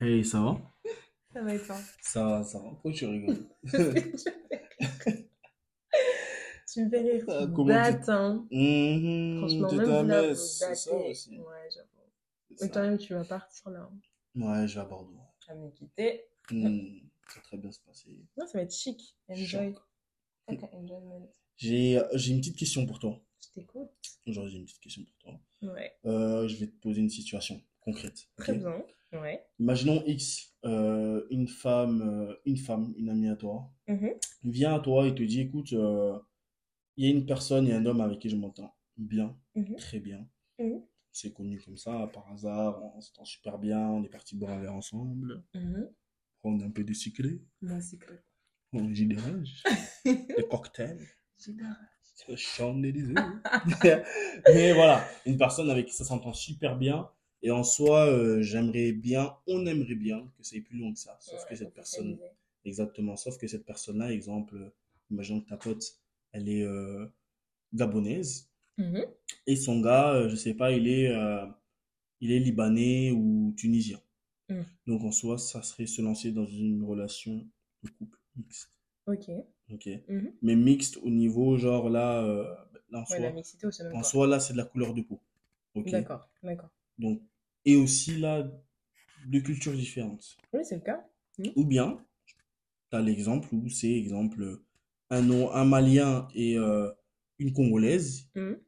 Hey, ça va? Ça va être toi? Ça va, ça va. Pourquoi tu rigoles? Tu me fais rire. Ah, Tu Comment tu... hein. Mhm, Franchement, tu même vous là, c'est ça aussi. Ouais, j'avoue. Mais toi-même, tu vas partir là. Ouais, je vais à Bordeaux. Tu vas me quitter. Hmm, ça va très bien se passer. Non, ça va être chic. Enjoy. Choc. Ok, enjoyment. J'ai, j'ai une petite question pour toi. Je t'écoute. Aujourd'hui, j'ai une petite question pour toi. Ouais. Euh, je vais te poser une situation concrète. Très bien. Ouais. Imaginons X, euh, une femme, euh, une femme, une amie à toi, Mhm. vient à toi et te dit, écoute, euh, il y a une personne, il y a un homme avec qui je m'entends bien, Mhm. très bien. Mhm. C'est connu comme ça, par hasard, on s'entend super bien, on est parti boire un verre ensemble, Mhm. prendre un peu c'est que. on jus d'orange, des cocktails, J'adore. le Champs-Élysées. Mais voilà, une personne avec qui ça s'entend super bien. Et en soi, euh, j'aimerais bien, on aimerait bien que ça aille plus loin que ça. Sauf que cette personne, exactement, sauf que cette personne-là, exemple, euh, imaginons que ta pote, elle est euh, gabonaise. Mhm. Et son gars, euh, je sais pas, il est, il est libanais ou tunisien. Mm. Donc en soi, ça serait se lancer dans une relation de couple mixte. Ok. Ok. Mhm. Mais mixte au niveau, genre là, là en Ouais, la soi, mixité en soi, là, c'est de la couleur de peau. Ok. D'accord. D'accord. Donc, et aussi là, de cultures différentes. Oui, c'est le cas. Mhm. Ou bien, tu as l'exemple où c'est, exemple, un, un Malien et euh, une Congolaise. Mhm.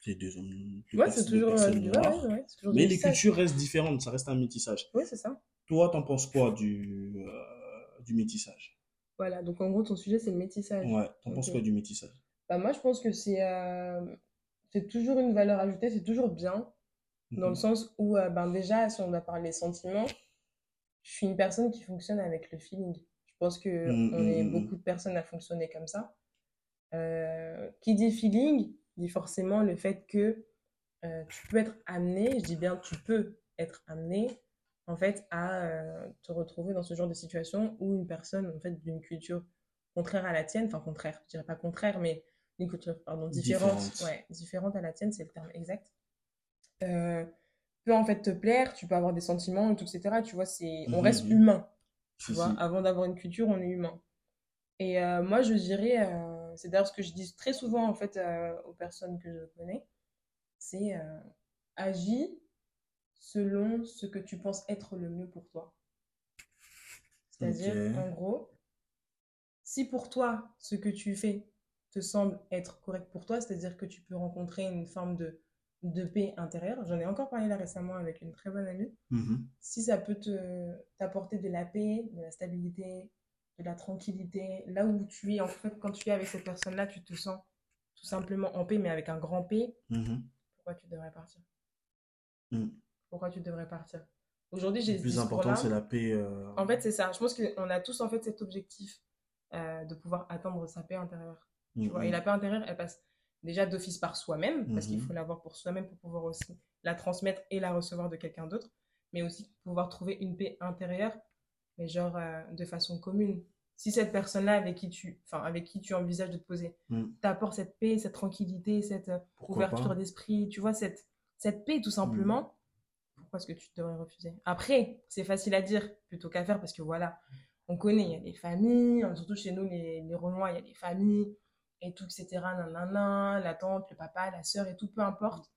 C'est deux hommes, deux, Ouais, c'est toujours. euh, noires. ouais, ouais, Mais les cultures restent différentes, ça reste un métissage. Oui, c'est ça. Toi, t'en penses quoi du, euh, du métissage? Voilà. Donc, en gros, ton sujet, c'est le métissage. Ouais, t'en penses Ok. quoi du métissage? Bah, moi, je pense que c'est euh, c'est toujours une valeur ajoutée, c'est toujours bien, dans le Mhm. sens où, euh, ben, déjà, si on doit parler sentiments, je suis une personne qui fonctionne avec le feeling. Je pense que Mhm, on est mhm, beaucoup de personnes à fonctionner comme ça. Euh, qui dit feeling, dit forcément le fait que euh, tu peux être amené, je dis bien tu peux être amené, en fait, à te retrouver dans ce genre de situation où une personne, en fait, d'une culture contraire à la tienne, enfin contraire, je dirais pas contraire, mais une culture, pardon, différente, Différente. ouais, différente à la tienne, c'est le terme exact, euh, peut en fait te plaire, tu peux avoir des sentiments, et tout, etc. Tu vois, c'est, on Mhm, reste mhm. humain, tu vois, avant d'avoir une culture, on est humain. Et euh, moi, je dirais, euh, c'est d'ailleurs ce que je dis très souvent, en fait, aux personnes que je connais, c'est agis selon ce que tu penses être le mieux pour toi. C'est-à-dire, en gros, si pour toi, ce que tu fais te semble être correct pour toi, c'est-à-dire que tu peux rencontrer une forme de, de paix intérieure, j'en ai encore parlé là récemment avec une très bonne amie, Mhm. si ça peut te, t'apporter de la paix, de la stabilité, de la tranquillité, là où tu es, en fait, quand tu es avec cette personne-là, tu te sens tout simplement en paix, mais avec un grand P, Mhm. pourquoi tu devrais partir? Mhm. Pourquoi tu devrais partir? Aujourd'hui, Le j'ai ce plus important, c'est la paix. euh, En fait, c'est ça. Je pense qu'on a tous en fait cet objectif euh, de pouvoir atteindre sa paix intérieure. Tu vois, et la paix intérieure, elle passe déjà d'office par soi-même, parce qu'il Mhm. faut l'avoir pour soi-même pour pouvoir aussi la transmettre et la recevoir de quelqu'un d'autre, mais aussi pouvoir trouver une paix intérieure, mais genre euh, de façon commune. Si cette personne-là avec qui tu, enfin, avec qui tu envisages de te poser, Mhm. t'apporte cette paix, cette tranquillité, cette euh, Pourquoi ouverture d'esprit, tu vois, cette, cette paix tout simplement, pourquoi est-ce que tu devrais refuser? Après, c'est facile à dire plutôt qu'à faire parce que voilà, on connaît, il y a des familles, surtout chez nous, les, les Renois, il y a des familles et tout, etc. Nanana, la tante, le papa, la sœur et tout, peu importe.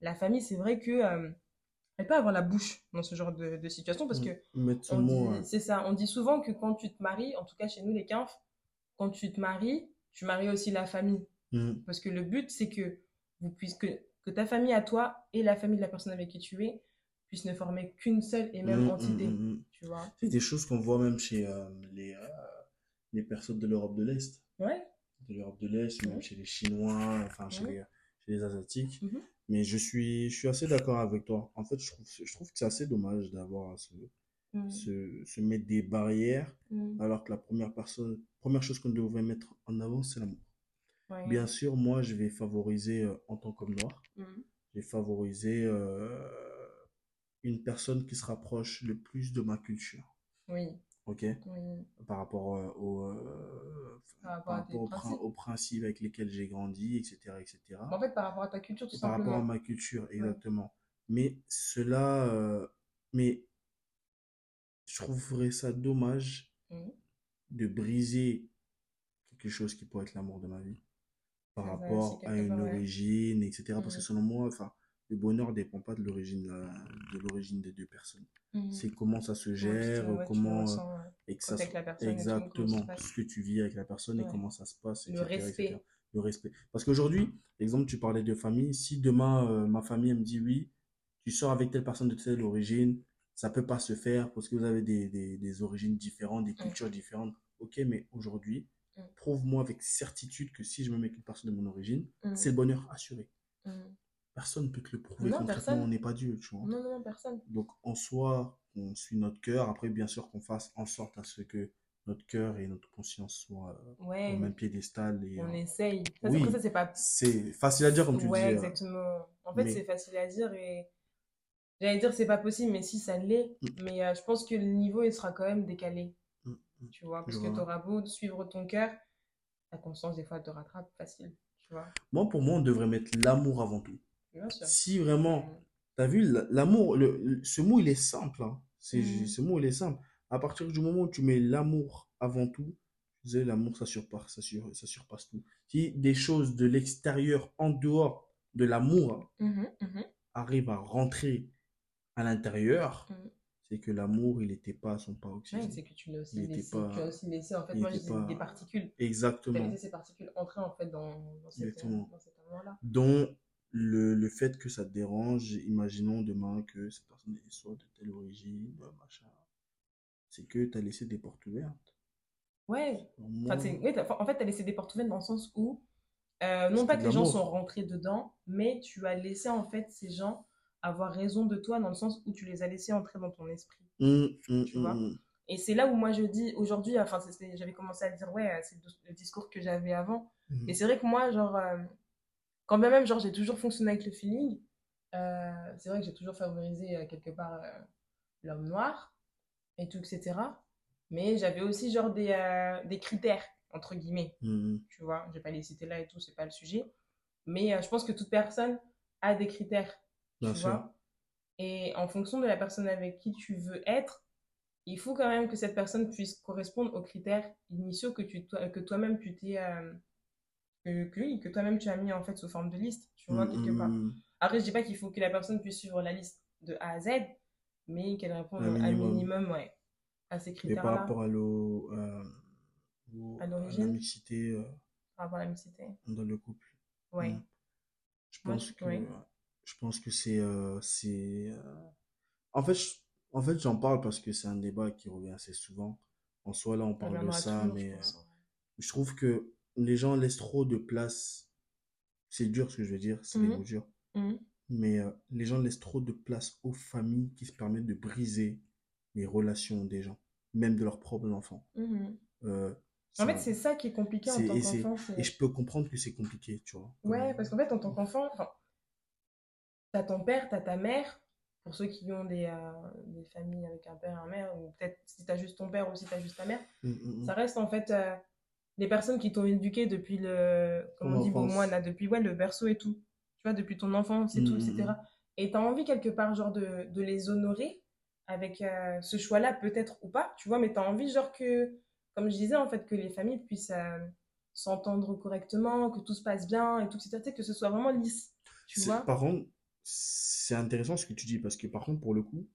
La famille, c'est vrai que euh, elle peut avoir la bouche dans ce genre de, de situation parce que hein. c'est ça, on dit souvent que quand tu te maries, en tout cas chez nous les Quinfs, quand tu te maries, tu maries aussi la famille. Mhm. Parce que le but, c'est que vous puissiez, que, que ta famille à toi et la famille de la personne avec qui tu es puissent ne former qu'une seule et même Mhm, entité. mhm, mhm. Tu vois? C'est des choses qu'on voit même chez euh, les, euh, les personnes de l'Europe de l'Est. Ouais. De l'Europe de l'Est, même chez les Chinois, enfin chez les, chez les Asiatiques. Mhm. Mais je suis, je suis assez d'accord avec toi. En fait, je trouve, je trouve que c'est assez dommage d'avoir à se, Mhm. se, se mettre des barrières, Mhm. alors que la première personne, première chose qu'on devrait mettre en avant, c'est l'amour. Ouais. Bien sûr, moi, je vais favoriser, euh, en tant qu'homme noir, Mhm. je vais favoriser euh, une personne qui se rapproche le plus de ma culture. Oui. Ok? Oui. Par rapport euh, au, euh, Par par prin- principes. aux principes avec lesquels j'ai grandi, etc., etc. En fait, par rapport à ta culture, tout Par rapport à ma culture, Ouais. exactement. Mais cela, euh, mais je trouverais ça dommage Mhm. de briser quelque chose qui pourrait être l'amour de ma vie par rapport à une ouais. origine, etc. Parce que Mhm. selon moi, enfin, le bonheur ne dépend pas de l'origine la- de l'origine des deux personnes. Mhm. C'est comment ça se gère, ouais, comment, euh, ressens, ouais. et que ça la tout, exactement passe. ce que tu vis avec la personne et comment ça se passe, Le etc., respect. etc. Le respect. Parce qu'aujourd'hui, exemple, tu parlais de famille. Si demain, euh, ma famille elle me dit oui, tu sors avec telle personne de telle origine, ça peut pas se faire parce que vous avez des, des, des origines différentes, des cultures différentes. Ok, mais aujourd'hui, prouve-moi avec certitude que si je me mets avec une personne de mon origine, c'est le bonheur assuré. Personne ne peut te le prouver Non, personne. on n'est pas Dieu, tu vois. Non, non, personne. Donc, en soi, on suit notre cœur. Après, bien sûr, qu'on fasse en sorte à ce que notre cœur et notre conscience soient Ouais, au même piédestal. Et, on euh, essaye. Ça, c'est- oui. Après, ça, c'est pas c'est facile à dire, comme tu ouais, disais. euh, exactement. En fait, mais- c'est facile à dire et j'allais dire c'est pas possible, mais si ça l'est. Mm. Mais euh, je pense que le niveau il sera quand même décalé, Mm, mm. tu vois, parce Je que tu auras beau suivre ton cœur, ta conscience des fois te rattrape facile, tu vois. Moi, pour moi, on devrait mettre l'amour avant tout. Si vraiment, Mm. t'as vu, l'amour, ce mot, il est simple. hein. C'est, Mhm. Ce mot, il est simple. À partir du moment où tu mets l'amour avant tout, l'amour, ça surpasse, ça, sur- ça surpasse tout. Si des choses de l'extérieur, en dehors de l'amour, Mhm, mhm, arrivent à rentrer à l'intérieur, mhm. c'est que l'amour, il n'était pas à son Ouais, paroxysme. c'est que tu l'as aussi Il était laissé. pas- Tu as aussi laissé, en fait, il moi je était dis pas- des particules. Tu as Exactement. laissé ces particules entrer en fait dans, dans, cette, Exactement. dans cet amour-là. dont le, le fait que ça te dérange, imaginons demain que cette personne soit de telle origine, euh, machin, c'est que tu as laissé des portes ouvertes. Ouais, Enfin, oui, en fait, tu as laissé des portes ouvertes dans le sens où, euh, non pas que les gens sont rentrés dedans, mais tu as laissé en fait ces gens avoir raison de toi dans le sens où tu les as laissés entrer dans ton esprit. hum, hum, tu vois? hum, Et c'est là où moi je dis aujourd'hui, enfin, j'avais commencé à dire, ouais, euh, c'est le discours que j'avais avant. Et c'est vrai que moi, genre, euh, quand bien même, genre, j'ai toujours fonctionné avec le feeling, euh, c'est vrai que j'ai toujours favorisé euh, quelque part euh, l'homme noir et tout, etc. Mais j'avais aussi, genre, des, des critères, entre guillemets hum, tu vois. Je vais pas les citer là et tout, c'est pas le sujet. Mais je pense que toute personne a des critères, Bien tu sûr. vois. Et en fonction de la personne avec qui tu veux être, il faut quand même que cette personne puisse correspondre aux critères initiaux que, tu, que toi-même tu t'es. Euh, que, que, que toi-même tu as mis en fait sous forme de liste, tu vois, hum, quelque part. hum. Après, je dis pas qu'il faut que la personne puisse suivre la liste de A à Z, mais qu'elle réponde Un un minimum. minimum, ouais, à ces Et par critères-là rapport à, l'o- euh, au- À à l'origine la mixité euh, par rapport à la mixité. dans le couple, Ouais. je pense que, ouais. je pense que c'est, euh, c'est, euh, en fait, je- en fait, j'en parle parce que c'est un débat qui revient assez souvent. En soi, là, on Ça parle de ça, toujours, mais euh, pense, ouais. je trouve que les gens laissent trop de place. C'est dur ce que je veux dire, c'est des mots durs. Mhm. Mais euh, les gens laissent trop de place aux familles qui se permettent de briser les relations des gens, même de leurs propres enfants. Mhm. Euh, En fait, c'est ça qui est compliqué en tant qu'enfant. Et je peux comprendre que c'est compliqué, tu vois. Ouais, Comme- parce qu'en fait, en tant qu'enfant, enfin, t'as ton père, t'as ta mère. Pour ceux qui ont des, euh, des familles avec un père et une mère, ou peut-être si t'as juste ton père ou si t'as juste ta mère, Mm, mm, mm. ça reste en fait euh, les personnes qui t'ont éduqué depuis le, comme Ton on dit pour enfance. moi, là, depuis ouais, le berceau et tout. Tu vois, depuis ton enfance et Mm, tout, mm, etc. Et t'as envie quelque part, genre, de, de les honorer avec euh, ce choix-là, peut-être ou pas, tu vois, mais t'as envie, genre, que, comme je disais, en fait, que les familles puissent euh, s'entendre correctement, que tout se passe bien et tout, etc. Tu que ce soit vraiment lisse, tu vois. Par contre, c'est intéressant ce que tu dis parce que par contre, pour le coup,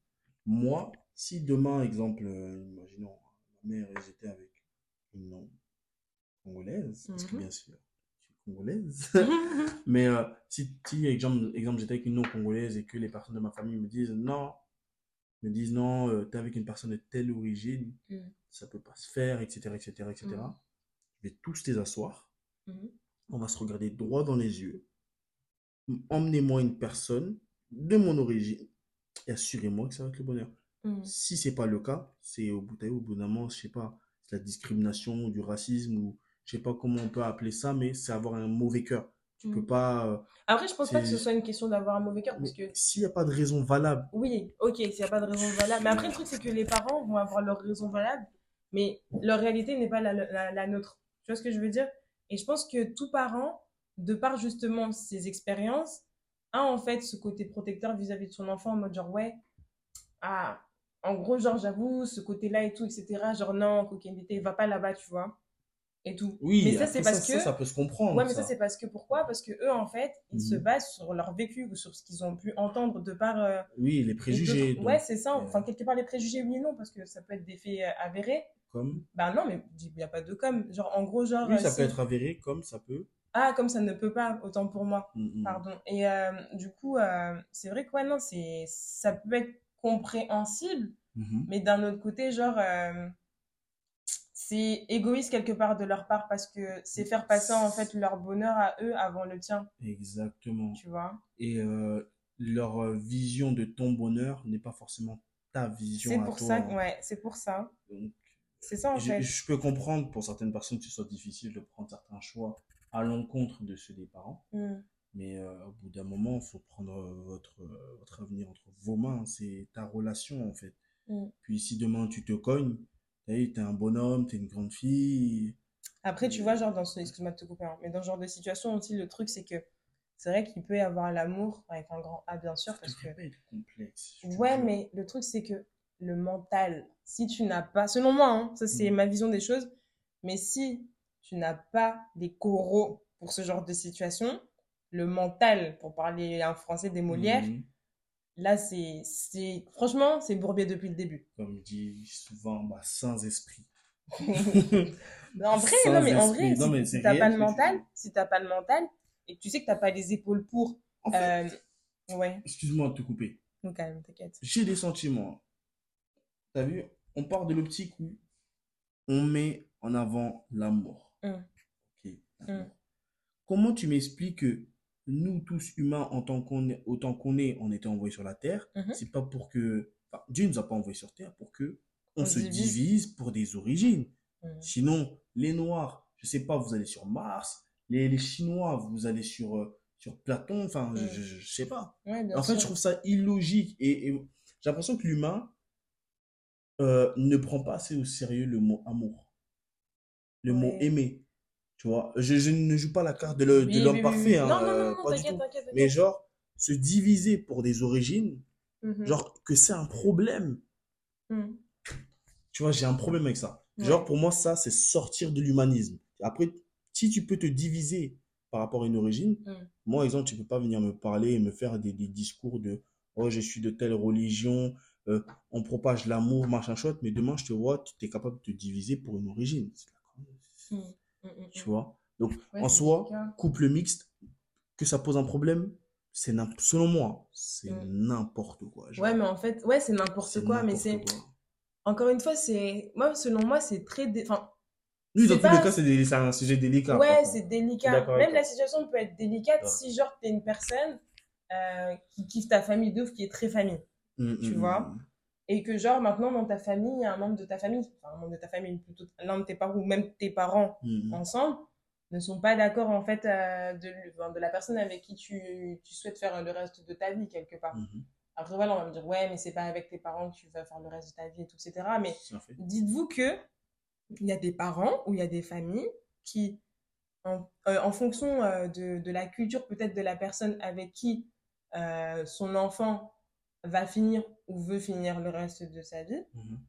moi, si demain, exemple, euh, imaginons, ma mère, étaient avec une non congolaise, parce que Mhm. bien sûr, je suis congolaise, mais euh, si, si exemple, exemple j'étais avec une non congolaise et que les personnes de ma famille me disent non, me disent non, euh, t'es avec une personne de telle origine, Mm. ça peut pas se faire, etc., etc., etc., je vais tous les asseoir Mhm. on va se regarder droit dans les yeux. Emmenez-moi une personne de mon origine et assurez-moi que ça va être le bonheur. Mhm. Si c'est pas le cas, c'est au bout, au bout d'un moment, je sais pas, c'est la discrimination ou du racisme ou je sais pas comment on peut appeler ça, mais c'est avoir un mauvais cœur. Tu peux Mhm. pas. euh, Après, je pense pas que ce soit une question d'avoir un mauvais cœur, parce que s'il n'y a pas de raison valable, Oui, ok, s'il n'y a pas de raison valable. Mais après, le truc, c'est que les parents vont avoir leur raison valable, mais leur réalité n'est pas la, la- la nôtre. Tu vois ce que je veux dire? Et je pense que tout parent, de par justement ses expériences, a en fait ce côté protecteur vis-à-vis de son enfant en mode genre, ouais, ah, en gros, genre, j'avoue, ce côté-là et tout, etc. Genre, non, coquinité, va pas là-bas, tu vois. Et tout. Oui, mais ça, c'est parce ça, que. ça, ça peut se comprendre. Ouais, mais ça. ça, c'est parce que pourquoi? Parce que eux, en fait, ils se Mhm. basent sur leur vécu ou sur ce qu'ils ont pu entendre de par. euh, Oui, les préjugés. autres- Ouais, donc, c'est ça. euh, Enfin, quelque part, les préjugés, oui et non, parce que ça peut être des faits euh, avérés. Comme? Bah non, mais il n'y a pas de comme. Genre, en gros, genre. Oui, euh, ça si- peut être avéré, comme ça peut. Ah, comme ça ne peut pas, autant pour moi. Mm, mm. Pardon. Et euh, du coup, euh, c'est vrai que, ouais, non, c'est, ça peut être compréhensible, Mhm. mais d'un autre côté, genre, euh, c'est égoïste quelque part de leur part parce que c'est faire passer en fait leur bonheur à eux avant le tien, Exactement. tu vois? Et euh, leur euh, vision de ton bonheur n'est pas forcément ta vision C'est pour toi. ça, ouais, c'est pour ça. C'est ça en je, fait. je peux comprendre pour certaines personnes que ce soit difficile de prendre certains choix à l'encontre de ceux des parents. Mm. Mais euh, au bout d'un moment, il faut prendre votre, votre avenir entre vos mains. C'est ta relation, en fait. Mm. Puis si demain tu te cognes, tu es un bonhomme, tu es une grande fille. Après, tu vois, genre, dans ce... excuse-moi de te couper, hein, mais dans ce genre de situation aussi, le truc, c'est que c'est vrai qu'il peut y avoir l'amour avec un grand A, bien sûr, Ça parce que être complexe. Ouais, mais le truc, c'est que le mental, si tu n'as pas, selon moi, hein, ça c'est Mhm. ma vision des choses, mais si tu n'as pas les coraux pour ce genre de situation, le mental, pour parler en français des Molières, Mhm. Là c'est, c'est, franchement, c'est bourbier depuis le début. Comme dit souvent, bah, sans esprit. Mais en vrai, Sans non, mais en vrai, Non, si, mais si c'est t'as pas le mental, dis. si t'as pas le mental, et que tu sais que t'as pas les épaules pour, En fait, euh, ouais, excuse-moi de te couper. donc même, t'inquiète. J'ai des sentiments. T'as vu, on part de l'optique où on met en avant l'amour. Mm. Ok, l'amour. Comment tu m'expliques que nous, tous humains, en tant qu'on est, autant qu'on est, on était envoyés sur la Terre, Mhm. c'est pas pour que. Enfin, Dieu nous a pas envoyés sur Terre pour que on, On se divise. divise pour des origines. Mm. Sinon, les Noirs, je sais pas, vous allez sur Mars. Les, les Chinois, vous allez sur, euh, sur Platon. Enfin, je, Mm. je, je sais pas. Ouais, En fait, sûr. je trouve ça illogique et, et j'ai l'impression que l'humain euh, ne prend pas assez au sérieux le mot amour, le mot aimer. Tu vois, je, je ne joue pas la carte de l'homme oui, oui, parfait, hein, Non, non, euh, non, non, pas du tout. Mais genre, se diviser pour des origines, Mhm. genre que c'est un problème. Mhm. Tu vois, j'ai un problème avec ça. Ouais. Genre, pour moi, ça, c'est sortir de l'humanisme. Après, si tu peux te diviser par rapport à une origine, Mm. moi, exemple, tu peux pas venir me parler et me faire des, des discours de oh, je suis de telle religion, euh, on propage l'amour, machin chouette, mais demain, je te vois, tu es capable de te diviser pour une origine. C'est la- Tu mm. vois? Donc, Ouais, en soi, couple mixte, que ça pose un problème, c'est selon moi, c'est Mm. n'importe quoi. genre. Ouais, mais en fait, ouais, c'est n'importe quoi, mais c'est, encore une fois, c'est, moi, selon moi, c'est très, dé- enfin, Oui, dans tous les cas, c'est des- un sujet délicat. ouais, c'est délicat. Même la situation peut être délicate Ouais. si, genre, t'es une personne euh, qui kiffe ta famille de ouf, qui est très famille. Mm, tu mm, vois. Et que, genre, maintenant, dans ta famille, il y a un membre de ta famille, enfin, un membre de ta famille, plutôt l'un de tes parents, ou même tes parents mm. ensemble, ne sont pas d'accord, en fait, euh, de, de la personne avec qui tu, tu souhaites faire le reste de ta vie, quelque part. Mhm. Après, voilà, on va me dire, ouais, mais c'est pas avec tes parents que tu vas faire le reste de ta vie et tout, etc. Mais dites-vous que il y a des parents ou il y a des familles qui, en, euh, en fonction euh, de, de la culture peut-être de la personne avec qui son enfant va finir ou veut finir le reste de sa vie, Mhm.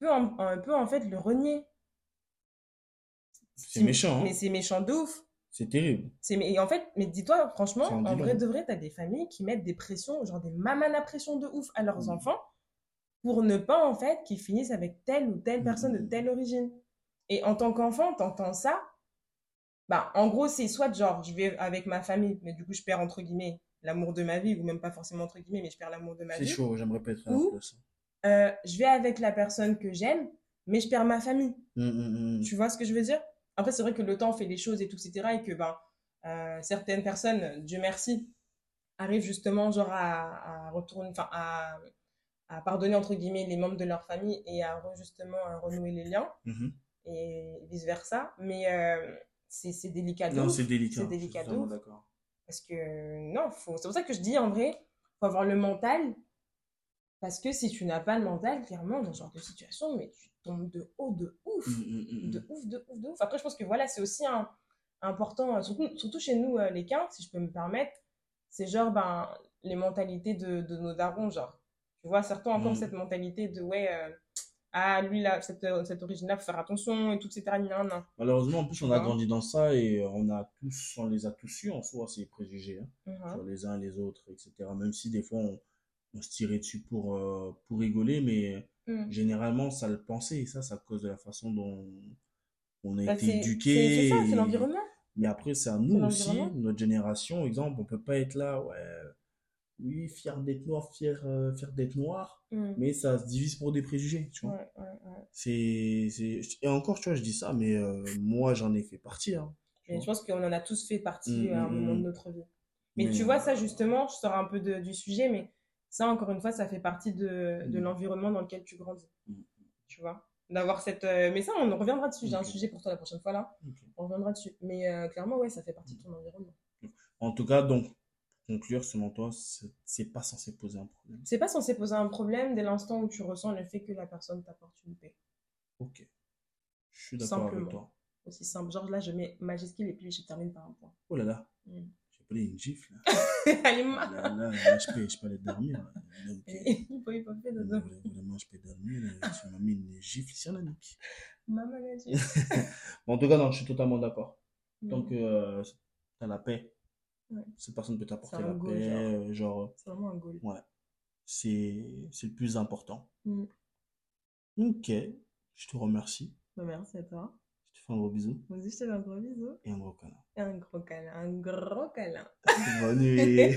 peut en, en- peut en fait le renier. C'est méchant, hein. Mais c'est méchant de ouf. C'est terrible. Et en fait, mais dis-toi, franchement, en vrai de vrai, t'as des familles qui mettent des pressions, genre des mamans à pression de ouf à leurs Mhm. enfants pour ne pas, en fait, qu'ils finissent avec telle ou telle personne de Mhm. telle origine. Et en tant qu'enfant, t'entends ça, bah, en gros, c'est soit genre, je vais avec ma famille, mais du coup, je perds, entre guillemets, l'amour de ma vie, ou même pas forcément entre guillemets, mais je perds l'amour de ma C'est vie. chaud, j'aimerais pas être à Ou-. Euh, je vais avec la personne que j'aime, mais je perds ma famille. Mm, mm, mm. Tu vois ce que je veux dire? Après, c'est vrai que le temps fait les choses et tout, etc. Et que ben, euh, certaines personnes, Dieu merci, arrivent justement genre à, à retourner, enfin, à, à pardonner entre guillemets les membres de leur famille et à justement à renouer les liens et vice versa. Mais euh, c'est c'est délicat Non, c'est délicat. C'est délicat d'accord. Parce que non, faut... c'est pour ça que je dis en vrai, faut avoir le mental. Parce que si tu n'as pas le mental, clairement, dans ce genre de situation, mais tu tombes de haut de ouf Mm, mm, mm, de ouf, de ouf, de ouf. Après, je pense que voilà, c'est aussi un, important, euh, surtout, surtout chez nous, euh, les quintes, si je peux me permettre, c'est genre ben, les mentalités de, de nos darons, genre. Tu vois, certains ont encore cette mentalité de ouais, euh, ah lui là, cette, euh, cette origine-là, faut faire attention et tout, etc. Non, non. Malheureusement, en plus, on a vois. grandi dans ça et on a tous, on les a tous eu en soi, ces préjugés, hein, Mhm. sur les uns les autres, etc. Même si des fois, on, on se tirait dessus pour, euh, pour rigoler, mais Mm. généralement, ça le pensait. Et ça, à cause de la façon dont on a Bah, été éduqué. c'est ça, l'environnement. Mais après, c'est à nous aussi, notre génération, exemple, on peut pas être là, ouais, oui, fier d'être noir, fier, euh, fier d'être noir, Mm. mais ça se divise pour des préjugés, tu vois. Ouais, ouais, ouais. C'est, c'est... Et encore, tu vois, je dis ça, mais euh, moi, j'en ai fait partie, hein, Et vois. je pense qu'on en a tous fait partie Mm, à un mm, moment de notre vie. Mais Mais, tu vois, euh, ça justement, je sors un peu de- du sujet, mais ça, encore une fois, ça fait partie de, de Mm. l'environnement dans lequel tu grandis. Tu vois D'avoir cette. Mais ça, on en reviendra dessus. J'ai un sujet pour toi la prochaine fois là. On reviendra dessus. Mais euh, clairement, ouais, ça fait partie de ton environnement. En tout cas, donc, conclure, selon toi, c'est pas censé poser un problème? C'est pas censé poser un problème dès l'instant où tu ressens le fait que la personne t'apporte une paix. Ok. Je suis d'accord avec toi. Aussi simple. Genre là, je mets majuscule et puis je termine par un point. Oh là là, Mm. j'ai pris une gifle. Là, Allez, ma- là, là, là, je, peux, je peux aller dormir. là. Donc, Il faut, faut faire Vraiment, des vraiment, je peux dormir. là. Tu m'as mis une gifle sur la nuque. Maman l'a. Bon, en tout cas, non, je suis totalement d'accord. Tant Mm. que euh, tu as la paix, Ouais. cette personne peut t'apporter la goal, paix. genre. euh, Genre, C'est vraiment un goal. ouais, c'est c'est le plus important. Mm. Ok, je te remercie. Bah, merci à toi. Je te fais un gros bisou Moi aussi, je te fais un gros bisou. et un gros câlin. Et un gros câlin. Un gros câlin. Bonne nuit.